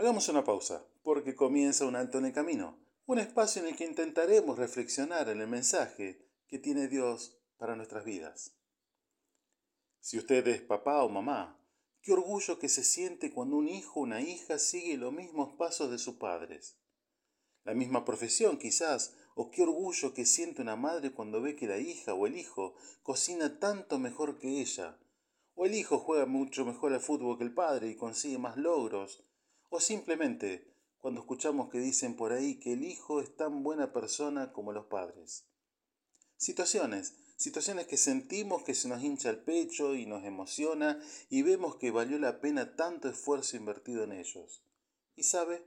Hagamos una pausa, porque comienza un alto en el camino, un espacio en el que intentaremos reflexionar en el mensaje que tiene Dios para nuestras vidas. Si usted es papá o mamá, qué orgullo que se siente cuando un hijo o una hija sigue los mismos pasos de sus padres. La misma profesión quizás, o qué orgullo que siente una madre cuando ve que la hija o el hijo cocina tanto mejor que ella, o el hijo juega mucho mejor al fútbol que el padre y consigue más logros, o simplemente cuando escuchamos que dicen por ahí que el hijo es tan buena persona como los padres. Situaciones, situaciones que sentimos que se nos hincha el pecho y nos emociona y vemos que valió la pena tanto esfuerzo invertido en ellos. Y sabe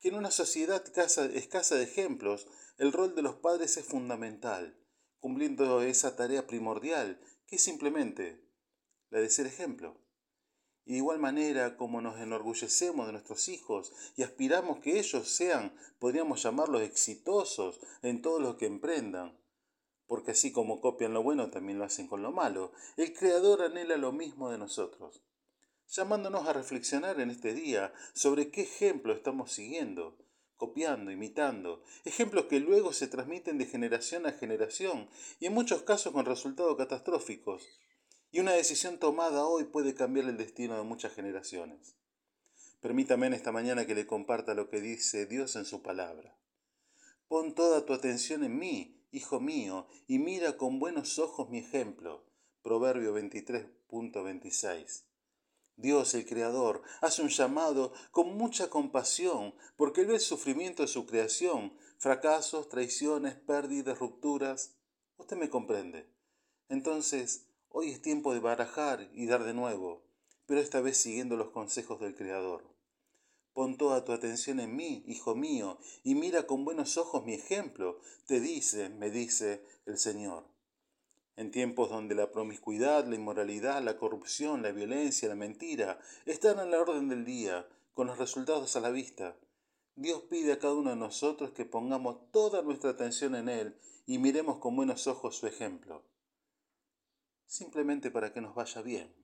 que en una sociedad escasa de ejemplos, el rol de los padres es fundamental, cumpliendo esa tarea primordial, que es simplemente la de ser ejemplo. Y de igual manera como nos enorgullecemos de nuestros hijos y aspiramos que ellos sean, podríamos llamarlos, exitosos en todo lo que emprendan, porque así como copian lo bueno, también lo hacen con lo malo, el Creador anhela lo mismo de nosotros, llamándonos a reflexionar en este día sobre qué ejemplo estamos siguiendo, copiando, imitando, ejemplos que luego se transmiten de generación a generación y en muchos casos con resultados catastróficos y una decisión tomada hoy puede cambiar el destino de muchas generaciones. Permítame en esta mañana que le comparta lo que dice Dios en su palabra. Pon toda tu atención en mí, hijo mío, y mira con buenos ojos mi ejemplo. Proverbio 23.26. Dios el Creador hace un llamado con mucha compasión porque Él ve el sufrimiento de su creación, fracasos, traiciones, pérdidas, rupturas. Usted me comprende. Entonces, Hoy es tiempo de barajar y dar de nuevo, pero esta vez siguiendo los consejos del Creador. Pon toda tu atención en mí, hijo mío, y mira con buenos ojos mi ejemplo, te dice, me dice el Señor. En tiempos donde la promiscuidad, la inmoralidad, la corrupción, la violencia, la mentira están a la orden del día, con los resultados a la vista, Dios pide a cada uno de nosotros que pongamos toda nuestra atención en Él y miremos con buenos ojos su ejemplo simplemente para que nos vaya bien.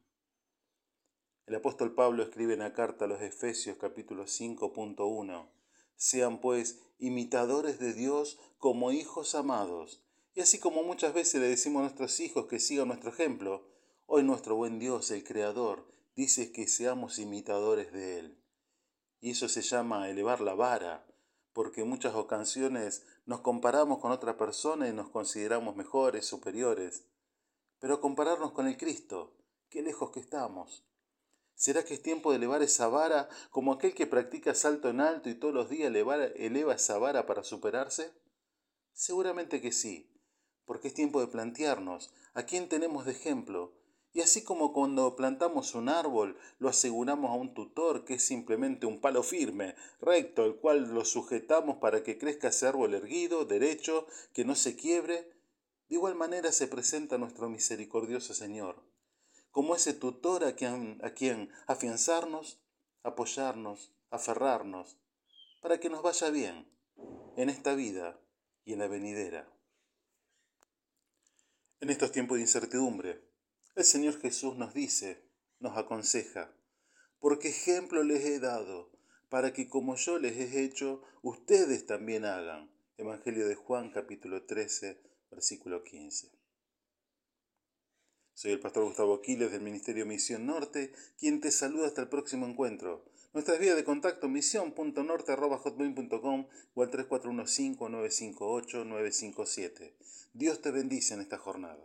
El apóstol Pablo escribe en la carta a los Efesios capítulo 5.1, sean pues imitadores de Dios como hijos amados. Y así como muchas veces le decimos a nuestros hijos que sigan nuestro ejemplo, hoy nuestro buen Dios, el Creador, dice que seamos imitadores de Él. Y eso se llama elevar la vara, porque en muchas ocasiones nos comparamos con otra persona y nos consideramos mejores, superiores pero compararnos con el Cristo, qué lejos que estamos. ¿Será que es tiempo de elevar esa vara como aquel que practica salto en alto y todos los días eleva esa vara para superarse? Seguramente que sí, porque es tiempo de plantearnos a quién tenemos de ejemplo. Y así como cuando plantamos un árbol lo aseguramos a un tutor que es simplemente un palo firme, recto, el cual lo sujetamos para que crezca ese árbol erguido, derecho, que no se quiebre, de igual manera se presenta nuestro misericordioso Señor, como ese tutor a quien, afianzarnos, apoyarnos, aferrarnos, para que nos vaya bien en esta vida y en la venidera. En estos tiempos de incertidumbre, el Señor Jesús nos dice, nos aconseja, porque ejemplo les he dado, para que como yo les he hecho, ustedes también hagan. Evangelio de Juan capítulo 13, versículo 15. Soy el pastor Gustavo Aquiles del Ministerio Misión Norte, quien te saluda hasta el próximo encuentro. Nuestras vías de contacto misión.norte.com o al 3415-958-957. Dios te bendice en esta jornada.